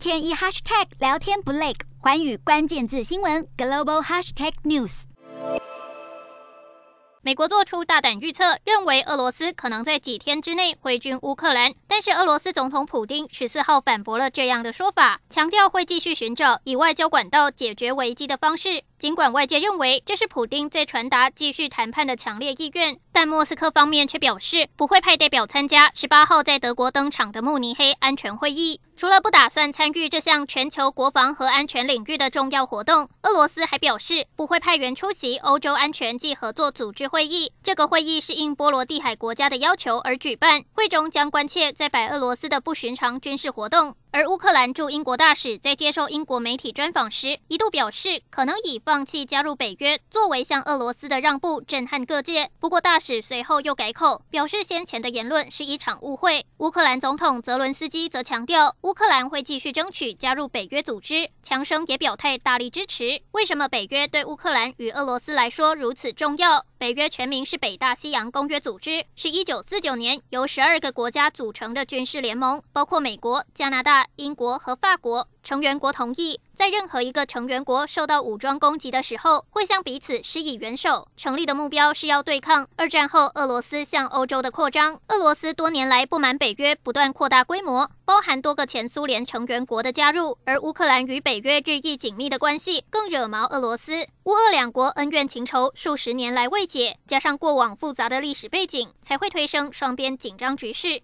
天一 hashtag 聊天不累，寰宇关键字新闻 global hashtag news。美国做出大胆预测，认为俄罗斯可能在几天之内挥军乌克兰。但是俄罗斯总统普丁十四号反驳了这样的说法，强调会继续寻找以外交管道解决危机的方式。尽管外界认为这是普丁在传达继续谈判的强烈意愿，但莫斯科方面却表示不会派代表参加十八号在德国登场的慕尼黑安全会议。除了不打算参与这项全球国防和安全领域的重要活动，俄罗斯还表示不会派员出席欧洲安全及合作组织会议。这个会议是应波罗的海国家的要求而举办，会中将关切在白俄罗斯的不寻常军事活动。而乌克兰驻英国大使在接受英国媒体专访时，一度表示可能以放弃加入北约作为向俄罗斯的让步，震撼各界。不过大使随后又改口，表示先前的言论是一场误会。乌克兰总统泽伦斯基则强调，乌克兰会继续争取加入北约组织，强生也表态大力支持。为什么北约对乌克兰与俄罗斯来说如此重要？北约全名是北大西洋公约组织，是一九四九年由十二个国家组成的军事联盟，包括美国、加拿大、英国和法国。成员国同意，在任何一个成员国受到武装攻击的时候，会向彼此施以援手。成立的目标是要对抗二战后俄罗斯向欧洲的扩张。俄罗斯多年来不满北约不断扩大规模，包含多个前苏联成员国的加入，而乌克兰与北约日益紧密的关系更惹毛俄罗斯。乌俄两国恩怨情仇数十年来未解，加上过往复杂的历史背景，才会推升双边紧张局势。